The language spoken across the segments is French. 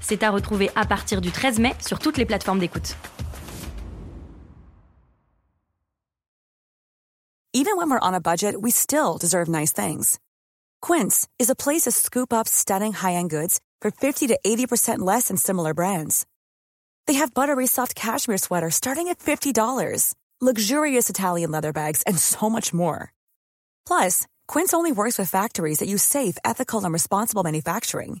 C'est à retrouver à partir du 13 mai sur toutes les plateformes d'écoute. Even when we're on a budget, we still deserve nice things. Quince is a place to scoop up stunning high-end goods for 50 to 80% less than similar brands. They have buttery soft cashmere sweaters starting at $50, luxurious Italian leather bags, and so much more. Plus, Quince only works with factories that use safe, ethical, and responsible manufacturing.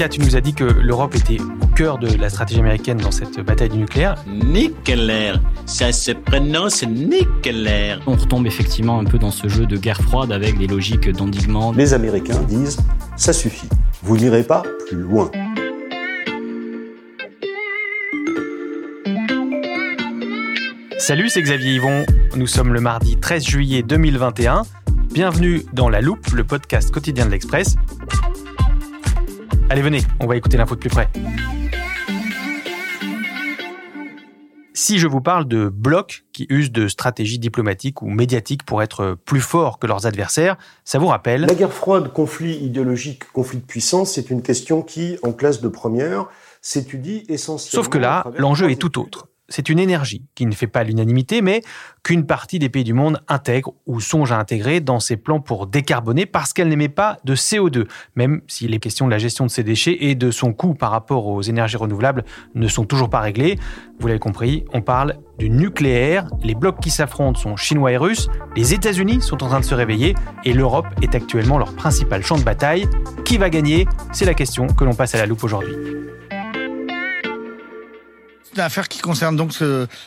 Lucas, tu nous as dit que l'Europe était au cœur de la stratégie américaine dans cette bataille du nucléaire. Nucléaire, ça se prononce nucléaire. On retombe effectivement un peu dans ce jeu de guerre froide avec des logiques d'endiguement. Les Américains disent ça suffit, vous n'irez pas plus loin. Salut, c'est Xavier Yvon. Nous sommes le mardi 13 juillet 2021. Bienvenue dans La Loupe, le podcast quotidien de l'Express. Allez, venez, on va écouter l'info de plus près. Si je vous parle de blocs qui usent de stratégies diplomatiques ou médiatiques pour être plus forts que leurs adversaires, ça vous rappelle La guerre froide, conflit idéologique, conflit de puissance, c'est une question qui, en classe de première, s'étudie essentiellement. Sauf que là, l'enjeu est tout autre c'est une énergie qui ne fait pas l'unanimité, mais qu'une partie des pays du monde intègre ou songe à intégrer dans ses plans pour décarboner parce qu'elle n'émet pas de CO2, même si les questions de la gestion de ces déchets et de son coût par rapport aux énergies renouvelables ne sont toujours pas réglées. Vous l'avez compris, on parle du nucléaire, les blocs qui s'affrontent sont chinois et russes, les États-Unis sont en train de se réveiller et l'Europe est actuellement leur principal champ de bataille. Qui va gagner? C'est la question que l'on passe à la loupe aujourd'hui. C'est une affaire qui concerne donc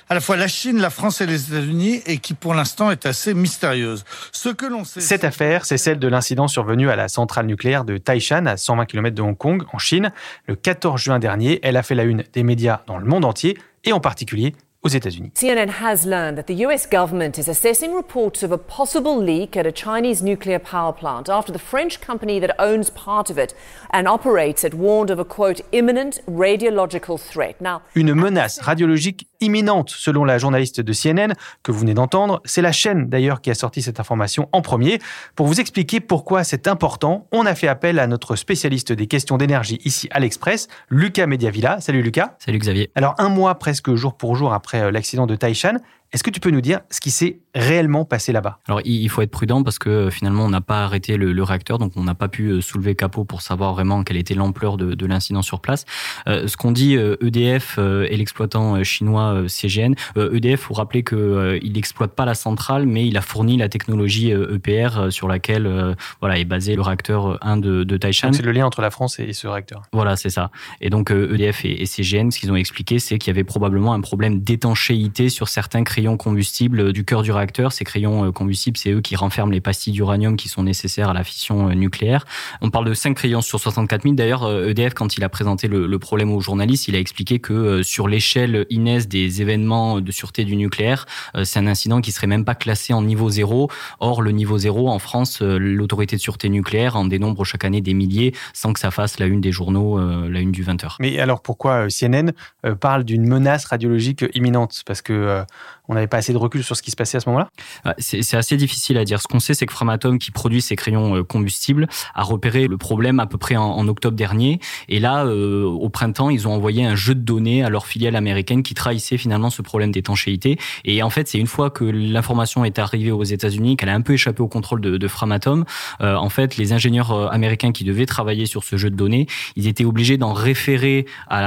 à la fois la Chine, la France et les États-Unis et qui pour l'instant est assez mystérieuse. Ce que l'on sait. Cette affaire, c'est celle de l'incident survenu à la centrale nucléaire de Taishan, à 120 km de Hong Kong, en Chine, le 14 juin dernier. Elle a fait la une des médias dans le monde entier et en particulier aux États-Unis. CNN has learned that the US government is assessing reports of a possible leak at a Chinese nuclear power plant after the French company that owns part of it and operates it warned of a quote imminent radiological threat. Now, une menace radiologique imminente selon la journaliste de CNN que vous venez d'entendre, c'est la chaîne d'ailleurs qui a sorti cette information en premier. Pour vous expliquer pourquoi c'est important, on a fait appel à notre spécialiste des questions d'énergie ici à l'Express, Lucas Mediavilla. Salut Lucas. Salut Xavier. Alors un mois presque jour pour jour après euh, l'accident de Taishan, est-ce que tu peux nous dire ce qui s'est réellement passé là-bas? Alors il faut être prudent parce que euh, finalement on n'a pas arrêté le, réacteur, donc on n'a pas pu euh, soulever capot pour savoir vraiment quelle était l'ampleur de, l'incident sur place. Euh, ce qu'on dit EDF et l'exploitant chinois CGN, EDF, faut rappeler que il n'exploite pas la centrale, mais il a fourni la technologie EPR sur laquelle voilà est basé le réacteur 1 de, de Taishan. C'est le lien entre la France et ce réacteur. Voilà, c'est ça. Et donc EDF et, et CGN, ce qu'ils ont expliqué, c'est qu'il y avait probablement un problème d'étanchéité sur certains crayons crayons combustibles du cœur du réacteur. Ces crayons euh, combustibles, c'est eux qui renferment les pastilles d'uranium qui sont nécessaires à la fission euh, nucléaire. On parle de 5 crayons sur 64 000. D'ailleurs, EDF, e quand il a présenté le, problème aux journalistes, il a expliqué que euh, sur l'échelle INES des événements de sûreté du nucléaire, c'est un incident qui serait même pas classé en niveau zéro. Or, le niveau zéro, en France, l'autorité de sûreté nucléaire en dénombre chaque année des milliers sans que ça fasse la une des journaux, la une du 20h. Mais alors pourquoi CNN parle d'une menace radiologique imminente? Parce que on n'avait pas assez de recul sur ce qui se passait à ce moment-là? C'est assez difficile à dire. Ce qu'on sait, c'est que Framatome, qui produit ces crayons euh, combustibles, a repéré le problème à peu près en, octobre dernier. Et là, euh, au printemps, ils ont envoyé un jeu de données à leur filiale américaine qui trahissait finalement ce problème d'étanchéité. Et en fait, c'est une fois que l'information est arrivée aux États-Unis, qu'elle a un peu échappé au contrôle de, de Framatome, euh, en fait, les ingénieurs américains qui devaient travailler sur ce jeu de données, ils étaient obligés d'en référer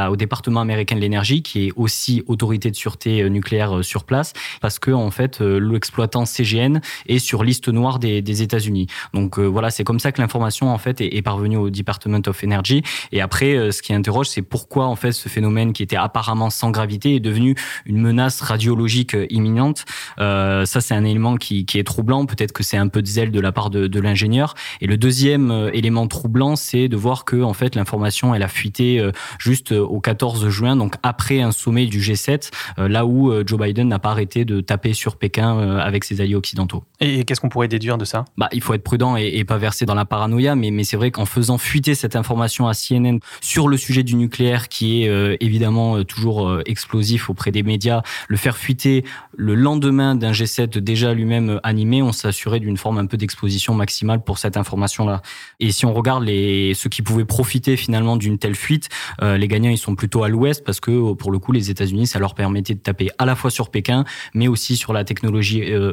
au département américain de l'énergie, qui est aussi autorité de sûreté nucléaire sur place parce que en fait l'exploitant CGN est sur liste noire des, des États-Unis. Donc voilà, c'est comme ça que l'information en fait est, est parvenue au Department of Energy. Et après, ce qui interroge, c'est pourquoi en fait ce phénomène qui était apparemment sans gravité est devenu une menace radiologique imminente. Euh, ça, c'est un élément qui, qui est troublant. Peut-être que c'est un peu de zèle de la part de, de l'ingénieur. Et le deuxième euh, élément troublant, c'est de voir que en fait l'information elle a fuité euh, juste au 14 juin, donc après un sommet du G7, là où Joe Biden n'a pas arrêté de taper sur Pékin avec ses alliés occidentaux. Et qu'est-ce qu'on pourrait déduire de ça? Bah, il faut être prudent et, et pas verser dans la paranoïa, mais, mais c'est vrai qu'en faisant fuiter cette information à CNN sur le sujet du nucléaire, qui est évidemment toujours explosif auprès des médias, le faire fuiter le lendemain d'un G7 déjà lui-même animé, on s'assurait d'une forme un peu d'exposition maximale pour cette information-là. Et si on regarde les ceux qui pouvaient profiter finalement d'une telle fuite, euh, les gagnants ils sont plutôt à l'ouest parce que pour le coup les États-Unis ça leur permettait de taper à la fois sur Pékin, mais aussi sur la technologie EPR, euh,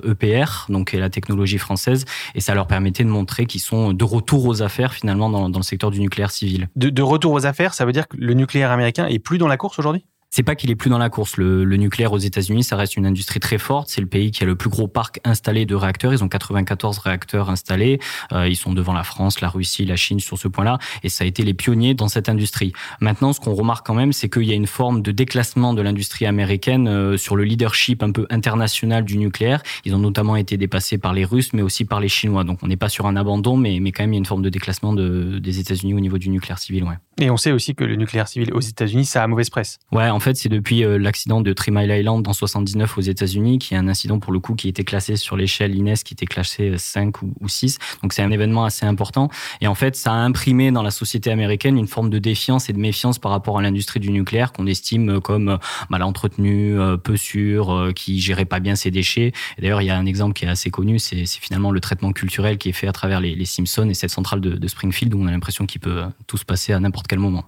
e donc la technologie française, et ça leur permettait de montrer qu'ils sont de retour aux affaires finalement dans, le secteur du nucléaire civil. De, de retour aux affaires, ça veut dire que le nucléaire américain est plus dans la course aujourd'hui? C'est pas qu'il est plus dans la course. Le, le nucléaire aux États-Unis, ça reste une industrie très forte. C'est le pays qui a le plus gros parc installé de réacteurs. Ils ont 94 réacteurs installés. Euh, ils sont devant la France, la Russie, la Chine sur ce point-là. Et ça a été les pionniers dans cette industrie. Maintenant, ce qu'on remarque quand même, c'est qu'il y a une forme de déclassement de l'industrie américaine euh, sur le leadership un peu international du nucléaire. Ils ont notamment été dépassés par les Russes, mais aussi par les Chinois. Donc, on n'est pas sur un abandon, mais, mais quand même, il y a une forme de déclassement de, des États-Unis au niveau du nucléaire civil. Ouais. Et on sait aussi que le nucléaire civil aux États-Unis, ça a mauvaise presse. Ouais, en fait, c'est depuis euh, l'accident de Three Mile Island en 79 aux États-Unis, qui est un incident pour le coup qui était classé sur l'échelle INES, qui était classé 5 ou, 6. Donc c'est un événement assez important. Et en fait, ça a imprimé dans la société américaine une forme de défiance et de méfiance par rapport à l'industrie du nucléaire qu'on estime comme mal entretenue, euh, peu sûre, euh, qui gérait pas bien ses déchets. Et d'ailleurs, il y a un exemple qui est assez connu, c'est finalement le traitement culturel qui est fait à travers les, les Simpsons et cette centrale de, de Springfield où on a l'impression qu'il peut tout se passer à n'importe quel moment.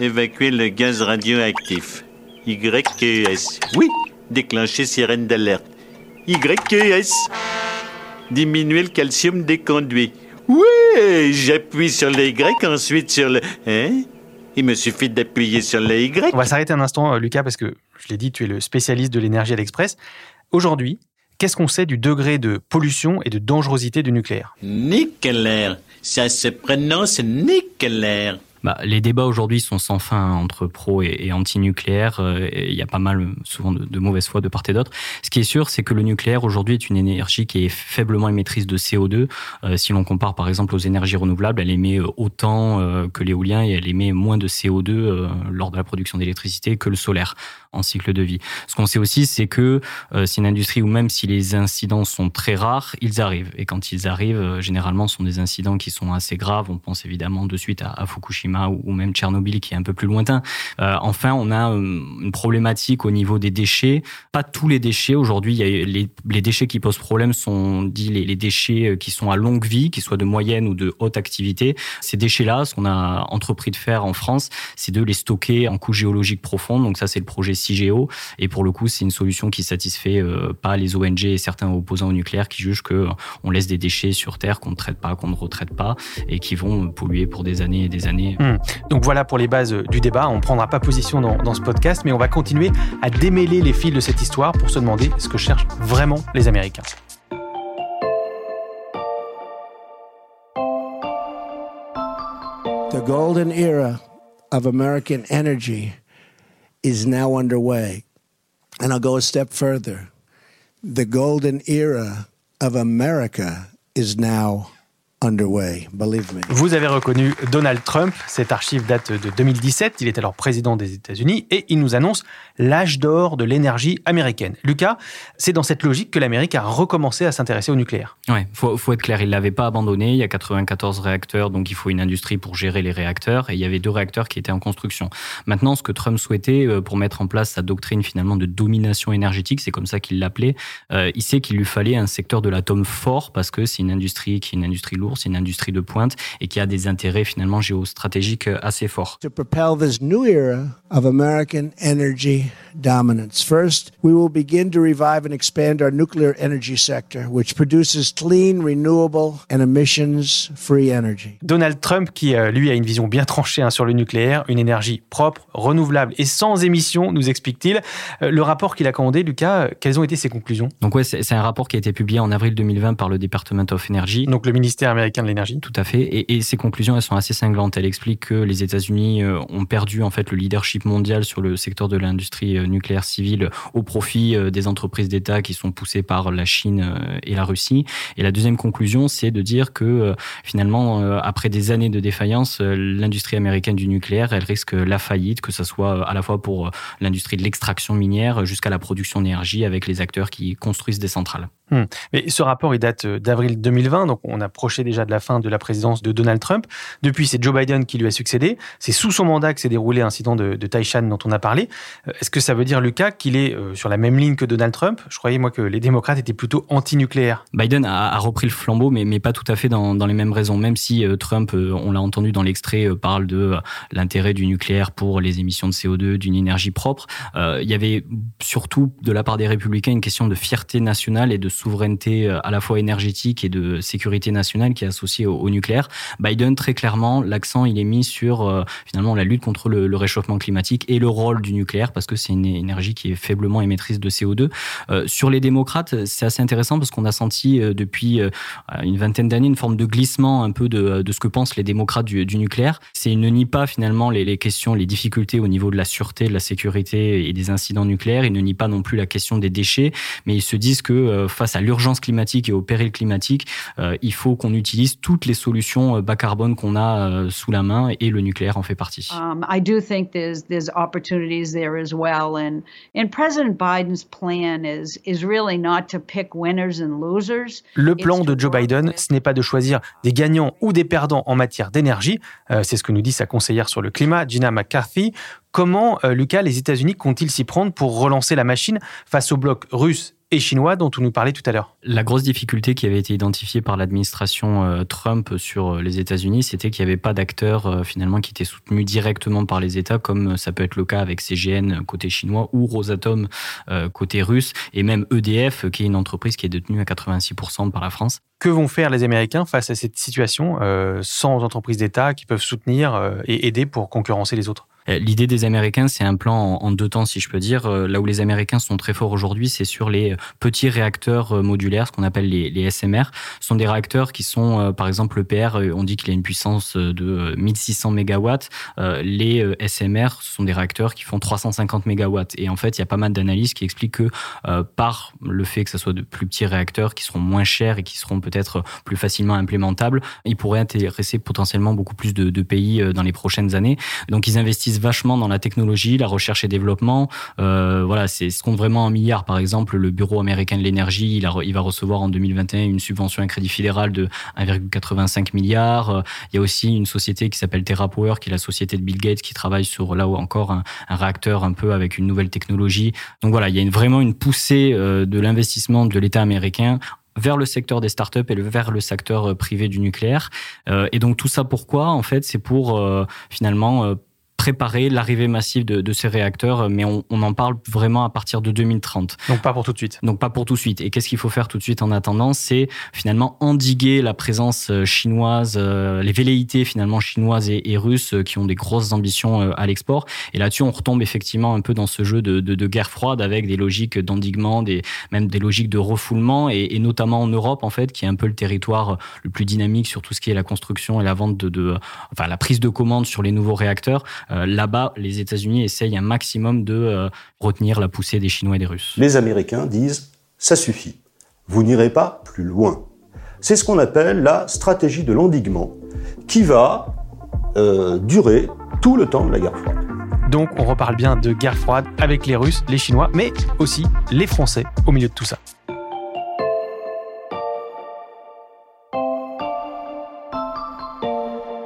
Évacuer le gaz radioactif. YQS. Oui, déclencher sirène d'alerte. YQS. Diminuer le calcium des conduits. Oui, j'appuie sur le Y, ensuite sur le... Hein? Il me suffit d'appuyer sur le Y. On va s'arrêter un instant, euh, Lucas, parce que je l'ai dit, tu es le spécialiste de l'énergie à l'Express. Aujourd'hui, qu'est-ce qu'on sait du degré de pollution et de dangerosité du nucléaire? Nickeler. Ça se prononce Nickeler. Bah, les débats aujourd'hui sont sans fin entre pro et, anti-nucléaire. Euh, il y a pas mal, souvent, de, de mauvaise foi de part et d'autre. Ce qui est sûr, c'est que le nucléaire aujourd'hui est une énergie qui est faiblement émettrice de CO2. Euh, si l'on compare par exemple aux énergies renouvelables, elle émet autant euh, que l'éolien et elle émet moins de CO2 euh, lors de la production d'électricité que le solaire en cycle de vie. Ce qu'on sait aussi, c'est que c'est une industrie où même si les incidents sont très rares, ils arrivent. Et quand ils arrivent, généralement, ce sont des incidents qui sont assez graves. On pense évidemment de suite à Fukushima ou, même Tchernobyl qui est un peu plus lointain. Euh, enfin, on a une problématique au niveau des déchets. Pas tous les déchets. Aujourd'hui, il y a les, les, déchets qui posent problème sont dit les, les, déchets qui sont à longue vie, qui soient de moyenne ou de haute activité. Ces déchets-là, ce qu'on a entrepris de faire en France, c'est de les stocker en couche géologique profonde. Donc ça, c'est le projet CIGEO. Et pour le coup, c'est une solution qui satisfait euh, pas les ONG et certains opposants au nucléaire qui jugent que euh, on laisse des déchets sur Terre qu'on ne traite pas, qu'on ne retraite pas et qui vont polluer pour des années et des années. Mmh. Donc voilà pour les bases du débat. On ne prendra pas position dans, dans ce podcast, mais on va continuer à démêler les fils de cette histoire pour se demander ce que cherchent vraiment les Américains. The golden era of American energy is now underway. And I'll go a step further. The golden era of America is now underway, believe me. Vous avez reconnu Donald Trump. Cette archive date de 2017. Il est alors président des États-Unis et il nous annonce l'âge d'or de l'énergie américaine. Lucas, c'est dans cette logique que l'Amérique a recommencé à s'intéresser au nucléaire. Ouais, faut, faut être clair, il l'avait pas abandonné. Il y a 94 réacteurs, donc il faut une industrie pour gérer les réacteurs. Et il y avait deux réacteurs qui étaient en construction. Maintenant, ce que Trump souhaitait euh, pour mettre en place sa doctrine finalement de domination énergétique, c'est comme ça qu'il l'appelait. Euh, il sait qu'il lui fallait un secteur de l'atome fort parce que c'est une industrie qui est une industrie lourde lourd, c'est une industrie de pointe et qui a des intérêts finalement géostratégiques assez forts. To propel this new era of American energy dominance. First, we will begin to revive and expand our nuclear energy sector, which produces clean, renewable and emissions-free energy. Donald Trump, qui euh, lui a une vision bien tranchée hein, sur le nucléaire, une énergie propre, renouvelable et sans émissions, nous explique-t-il. Euh, le rapport qu'il a commandé, Lucas, euh, quelles ont été ses conclusions? Donc ouais, c'est un rapport qui a été publié en avril 2020 par le Department of Energy. Donc le ministère américain de l'énergie. Tout à fait. Et, et ses conclusions, elles sont assez cinglantes. Elle explique que les États-Unis ont perdu en fait le leadership mondial sur le secteur de l'industrie nucléaire civile au profit des entreprises d'État qui sont poussées par la Chine et la Russie. Et la deuxième conclusion, c'est de dire que finalement, après des années de défaillance, l'industrie américaine du nucléaire, elle risque la faillite, que ce soit à la fois pour l'industrie de l'extraction minière jusqu'à la production d'énergie avec les acteurs qui construisent des centrales. Hmm. Mais ce rapport, il date d'avril 2020, donc on approchait déjà de la fin de la présidence de Donald Trump. Depuis, c'est Joe Biden qui lui a succédé. C'est sous son mandat que s'est déroulé l'incident de, de Taishan dont on a parlé. Est-ce que ça veut dire, Lucas, qu'il est sur la même ligne que Donald Trump? Je croyais, moi, que les démocrates étaient plutôt anti-nucléaires. Biden a, repris le flambeau, mais, pas tout à fait dans, les mêmes raisons. Même si Trump, on l'a entendu dans l'extrait, parle de l'intérêt du nucléaire pour les émissions de CO2, d'une énergie propre, euh, il y avait surtout de la part des républicains une question de fierté nationale et de souveraineté à la fois énergétique et de sécurité nationale qui est associée au, nucléaire. Biden, très clairement, l'accent il est mis sur euh, finalement la lutte contre le, réchauffement climatique et le rôle du nucléaire parce que c'est une énergie qui est faiblement émettrice de CO2. Euh, sur les démocrates, c'est assez intéressant parce qu'on a senti euh, depuis une vingtaine d'années une forme de glissement un peu de, ce que pensent les démocrates du, nucléaire. C'est ne nient pas finalement les, questions, les difficultés au niveau de la sûreté, de la sécurité et des incidents nucléaires. Ils ne nient pas non plus la question des déchets, mais ils se disent que face à l'urgence climatique et au péril climatique, il faut qu'on utilise toutes les solutions bas carbone qu'on a euh, sous la main et le nucléaire en fait partie. Um, I do think there's there's opportunities there as well, and and President Biden's plan is is really not to pick winners and losers. Le plan de Joe Biden, ce n'est pas de choisir des gagnants ou des perdants en matière d'énergie. C'est ce que nous dit sa conseillère sur le climat, Gina McCarthy. Comment, euh, Lucas, les États-Unis comptent-ils s'y prendre pour relancer la machine face au bloc russe et chinois dont on nous parlait tout à l'heure La grosse difficulté qui avait été identifiée par l'administration euh, Trump sur euh, les États-Unis, c'était qu'il n'y avait pas d'acteurs euh, finalement qui étaient soutenus directement par les États, comme ça peut être le cas avec CGN côté chinois ou Rosatom côté russe, et même EDF, qui est une entreprise qui est détenue à 86% par la France. Que vont faire les Américains face à cette situation euh, sans entreprises d'État qui peuvent soutenir et aider pour concurrencer les autres? L'idée des Américains, c'est un plan en deux temps, si je peux dire. Là où les Américains sont très forts aujourd'hui, c'est sur les petits réacteurs modulaires, ce qu'on appelle les, SMR. Ce sont des réacteurs qui sont, par exemple, le PR, on dit qu'il a une puissance de 1600 mégawatts. Les SMR, ce sont des réacteurs qui font 350 mégawatts. Et en fait, il y a pas mal d'analyses qui expliquent que par le fait que ce soit de plus petits réacteurs qui seront moins chers et qui seront peut-être plus facilement implémentables, ils pourraient intéresser potentiellement beaucoup plus de, de pays dans les prochaines années. Donc, ils investissent vachement dans la technologie, la recherche et développement. Euh, voilà, c'est ce compte vraiment en milliards. Par exemple, le Bureau américain de l'énergie, il, va recevoir en 2021 une subvention, un crédit fédéral de 1,85 milliards. Il y a aussi une société qui s'appelle TerraPower, qui est la société de Bill Gates, qui travaille sur là encore un, réacteur un peu avec une nouvelle technologie. Donc voilà, il y a vraiment une poussée euh, de l'investissement de l'État américain vers le secteur des startups et vers le secteur privé du nucléaire. Euh, et donc tout ça pourquoi? En fait, c'est pour euh, finalement préparer l'arrivée massive de, de, ces réacteurs, mais on, on, en parle vraiment à partir de 2030. Donc pas pour tout de suite. Donc pas pour tout de suite. Et qu'est-ce qu'il faut faire tout de suite en attendant? C'est finalement endiguer la présence chinoise, euh, les velléités finalement chinoises et, et, russes qui ont des grosses ambitions euh, à l'export. Et là-dessus, on retombe effectivement un peu dans ce jeu de, de, de guerre froide avec des logiques d'endiguement, des, même des logiques de refoulement, et, et, notamment en Europe en fait, qui est un peu le territoire le plus dynamique sur tout ce qui est la construction et la vente de, de enfin la prise de commande sur les nouveaux réacteurs. Euh, Là-bas, les États-Unis essayent un maximum de euh, retenir la poussée des Chinois et des Russes. Les Américains disent ça suffit. Vous n'irez pas plus loin. C'est ce qu'on appelle la stratégie de l'endiguement, qui va euh, durer tout le temps de la guerre froide. Donc on reparle bien de guerre froide avec les Russes, les Chinois, mais aussi les Français au milieu de tout ça.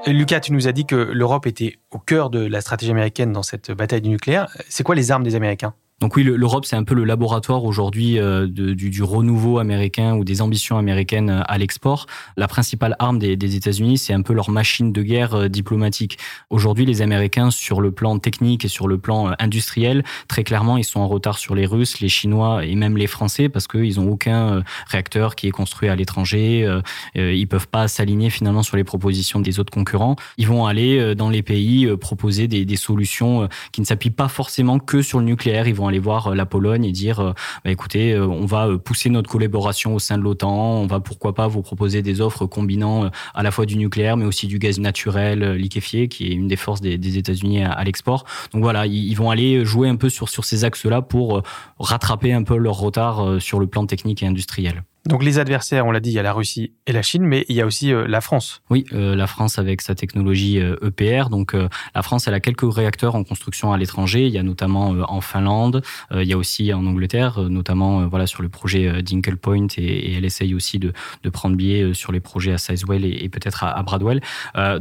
Lucas, tu nous as dit que l'Europe était au cœur de la stratégie américaine dans cette bataille du nucléaire. C'est quoi les armes des Américains? Donc oui, l'Europe, c'est un peu le laboratoire aujourd'hui euh, du, renouveau américain ou des ambitions américaines euh, à l'export. La principale arme des, États-Unis, c'est un peu leur machine de guerre euh, diplomatique. Aujourd'hui, les Américains, sur le plan technique et sur le plan industriel, très clairement, ils sont en retard sur les Russes, les Chinois et même les Français parce qu'ils n'ont aucun réacteur qui est construit à l'étranger. Ils peuvent pas s'aligner finalement sur les propositions des autres concurrents. Ils vont aller dans les pays proposer des, des solutions qui ne s'appuient pas forcément que sur le nucléaire. Ils vont aller voir euh, la Pologne et dire, euh, bah, écoutez, euh, on va pousser notre collaboration au sein de l'OTAN, on va pourquoi pas vous proposer des offres combinant à la fois du nucléaire, mais aussi du gaz naturel liquéfié, qui est une des forces des, États-Unis à, l'export. Donc voilà, ils, vont aller jouer un peu sur, sur ces axes-là pour rattraper un peu leur retard sur le plan technique et industriel. Donc les adversaires, on l'a dit, il y a la Russie et la Chine, mais il y a aussi euh, la France. Oui, euh, la France avec sa technologie EPR. E Donc euh, la France, elle a quelques réacteurs en construction à l'étranger. Il y a notamment en Finlande, il y a aussi en Angleterre, notamment voilà sur le projet Dinkle Point, et, elle essaye aussi de, de prendre biais sur les projets à Sizewell et, et peut-être à, à, Bradwell.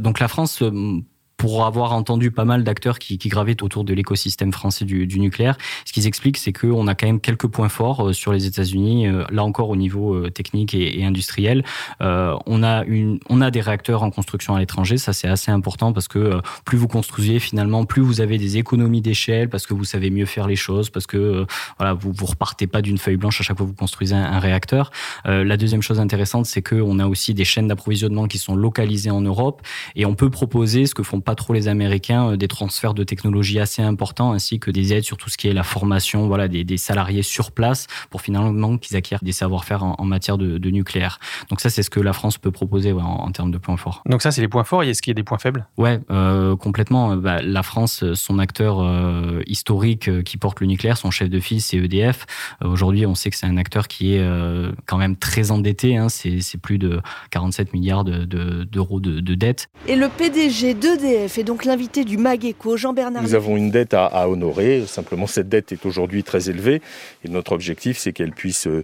donc la France pour avoir entendu pas mal d'acteurs qui, qui, gravitent autour de l'écosystème français du, nucléaire, ce qu'ils expliquent, c'est qu'on a quand même quelques points forts euh, sur les États-Unis, euh, là encore au niveau euh, technique et, industriel. On, a des réacteurs en construction à l'étranger, ça c'est assez important parce que plus vous construisez finalement, plus vous avez des économies d'échelle, parce que vous savez mieux faire les choses, parce que vous vous repartez pas d'une feuille blanche à chaque fois que vous construisez un réacteur. la deuxième chose intéressante, c'est qu'on a aussi des chaînes d'approvisionnement qui sont localisées en Europe et on peut proposer ce que font pas trop les Américains, euh, des transferts de technologie assez importants, ainsi que des aides sur tout ce qui est la formation, voilà, des, des salariés sur place pour finalement qu'ils acquièrent des savoir-faire en, en, matière de, de, nucléaire. Donc ça, c'est ce que la France peut proposer ouais, en, en, termes de points forts. Donc ça, c'est les points forts. Et est-ce qu'il y a des points faibles? Ouais, euh, complètement. Bah, la France, son acteur euh, historique euh, qui porte le nucléaire, son chef de file, c'est EDF. Euh, Aujourd'hui, on sait que c'est un acteur qui est euh, quand même très endetté. Hein, c'est plus de 47 milliards d'euros de, de, de, de dette. Et le PDG d'EDF fait donc l'invité du MAGECO, Jean-Bernard. Nous avons une dette à, à, honorer. Simplement, cette dette est aujourd'hui très élevée. Et notre objectif, c'est qu'elle puisse euh,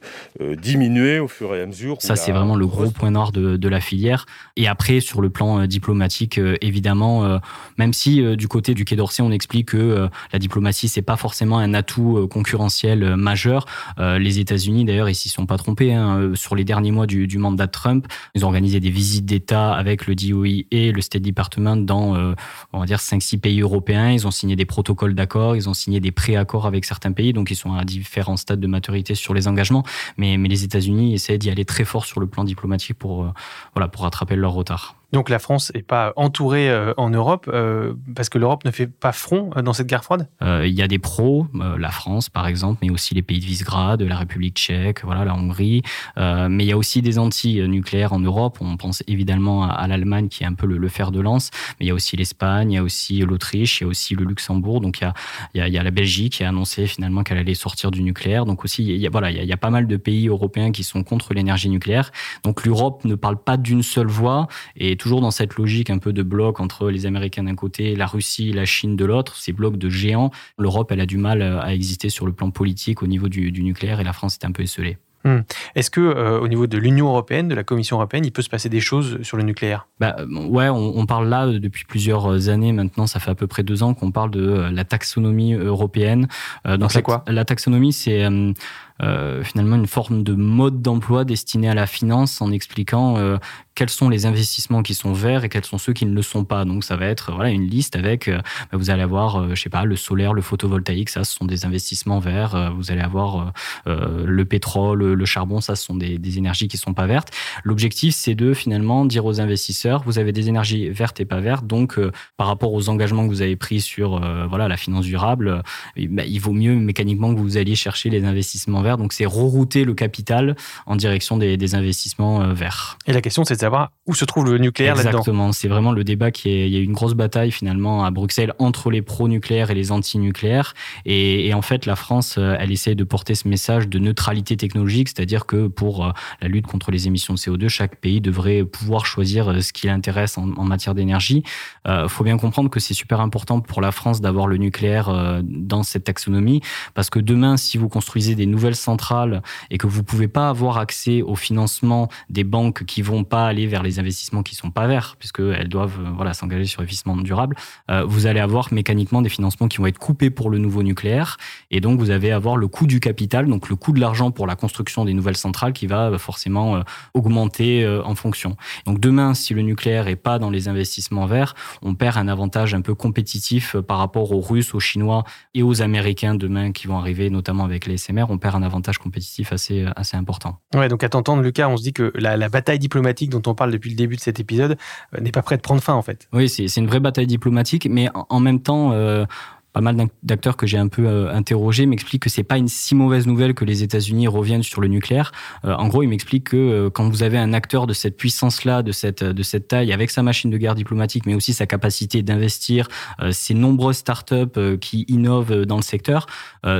diminuer au fur et à mesure. Ça, c'est vraiment le gros point noir de, de, la filière. Et après, sur le plan euh, diplomatique, euh, évidemment, euh, même si euh, du côté du Quai d'Orsay, on explique que euh, la diplomatie, c'est pas forcément un atout concurrentiel majeur. les États-Unis, d'ailleurs, ils s'y sont pas trompés. Hein. Sur les derniers mois du, du mandat de Trump, ils ont organisé des visites d'État avec le DOI et le State Department dans euh, on va dire 5-6 pays européens. Ils ont signé des protocoles d'accord, ils ont signé des préaccords avec certains pays, donc ils sont à différents stades de maturité sur les engagements. Mais, les États-Unis essaient d'y aller très fort sur le plan diplomatique pour, euh, voilà, pour rattraper leur retard. Donc la France n'est pas entourée euh, en Europe euh, parce que l'Europe ne fait pas front euh, dans cette guerre froide euh, Il y a des pros, euh, la France par exemple, mais aussi les pays de Visegrad, la République tchèque, voilà, la Hongrie. Euh, mais il y a aussi des anti-nucléaires en Europe. On pense évidemment à, l'Allemagne qui est un peu le, fer de lance, mais il y a aussi l'Espagne, il y a aussi l'Autriche, il y a aussi le Luxembourg. Donc il y a, la Belgique qui a annoncé finalement qu'elle allait sortir du nucléaire. Donc aussi, il y a, voilà, y a pas mal de pays européens qui sont contre l'énergie nucléaire. Donc l'Europe ne parle pas d'une seule voix et toujours dans cette logique un peu de bloc entre les Américains d'un côté, la Russie, la Chine de l'autre, ces blocs de géants. L'Europe, elle a du mal à exister sur le plan politique au niveau du, du nucléaire et la France est un peu esselée. Hum. Est-ce que euh, au niveau de l'Union européenne, de la Commission européenne, il peut se passer des choses sur le nucléaire? Bah, Ouais, on, on, parle là depuis plusieurs années maintenant. Ça fait à peu près deux ans qu'on parle de euh, la taxonomie européenne. Euh, donc c'est quoi? La taxonomie, c'est euh, euh, finalement une forme de mode d'emploi destiné à la finance en expliquant euh, quels sont les investissements qui sont verts et quels sont ceux qui ne le sont pas. Donc ça va être voilà une liste avec euh, vous allez avoir euh, je sais pas le solaire, le photovoltaïque, ça ce sont des investissements verts. Euh, vous allez avoir euh, le pétrole, le charbon, ça ce sont des, énergies qui sont pas vertes. L'objectif c'est de finalement dire aux investisseurs vous avez des énergies vertes et pas vertes. Donc par rapport aux engagements que vous avez pris sur voilà la finance durable, bah, il vaut mieux mécaniquement que vous alliez chercher les investissements verts. Donc c'est rerouter le capital en direction des, des investissements verts. Et la question c'est de savoir où se trouve le nucléaire là-dedans. Exactement, c'est vraiment le débat qui est. Il y a eu une grosse bataille finalement à Bruxelles entre les pro-nucléaires et les anti-nucléaires. Et, et, en fait, la France, euh, elle essaie de porter ce message de neutralité technologique, c'est-à-dire que pour euh, la lutte contre les émissions de CO2, chaque pays devrait pouvoir choisir euh, ce qui l'intéresse en, en, matière d'énergie. Il euh, faut bien comprendre que c'est super important pour la France d'avoir le nucléaire dans cette taxonomie, parce que demain, si vous construisez des nouvelles centrale et que vous pouvez pas avoir accès au financement des banques qui vont pas aller vers les investissements qui sont pas verts, puisque elles doivent euh, voilà s'engager sur l'investissement durable, euh, vous allez avoir mécaniquement des financements qui vont être coupés pour le nouveau nucléaire, et donc vous allez avoir le coût du capital, donc le coût de l'argent pour la construction des nouvelles centrales qui va forcément augmenter en fonction. Donc demain, si le nucléaire est pas dans les investissements verts, on perd un avantage un peu compétitif par rapport aux Russes, aux Chinois et aux Américains demain qui vont arriver, notamment avec les SMR, on perd un avantage compétitif assez, assez important. Ouais, donc à t'entendre, Lucas, on se dit que la, la, bataille diplomatique dont on parle depuis le début de cet épisode euh, n'est pas prête de prendre fin, en fait. Oui, c'est une vraie bataille diplomatique, mais en, même temps, euh, pas mal d'acteurs que j'ai un peu euh, interrogés m'expliquent que c'est pas une si mauvaise nouvelle que les États-Unis reviennent sur le nucléaire. Euh, en gros, ils m'expliquent que euh, quand vous avez un acteur de cette puissance-là, de cette de cette taille, avec sa machine de guerre diplomatique, mais aussi sa capacité d'investir, ces nombreuses startups qui innovent dans le secteur,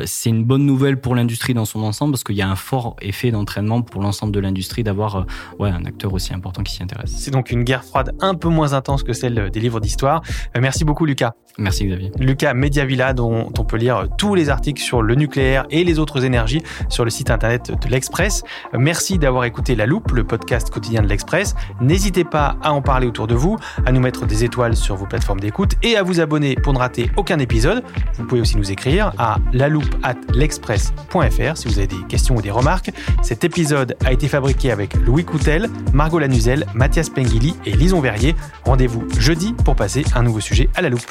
c'est une bonne nouvelle pour l'industrie dans son ensemble parce qu'il y a un fort effet d'entraînement pour l'ensemble de l'industrie d'avoir ouais un acteur aussi important qui s'y intéresse. C'est donc une guerre froide un peu moins intense que celle des livres d'histoire. merci beaucoup, Lucas. Merci Xavier. Lucas Dont on peut lire tous les articles sur le nucléaire et les autres énergies sur le site internet de l'Express. Merci d'avoir écouté La Loupe, le podcast quotidien de l'Express. N'hésitez pas à en parler autour de vous, à nous mettre des étoiles sur vos plateformes d'écoute et à vous abonner pour ne rater aucun épisode. Vous pouvez aussi nous écrire à l'express.fr si vous avez des questions ou des remarques. Cet épisode a été fabriqué avec Louis Coutel, Margot Lanuzel, Mathias Pengili et Lison Verrier. Rendez-vous jeudi pour passer un nouveau sujet à la loupe.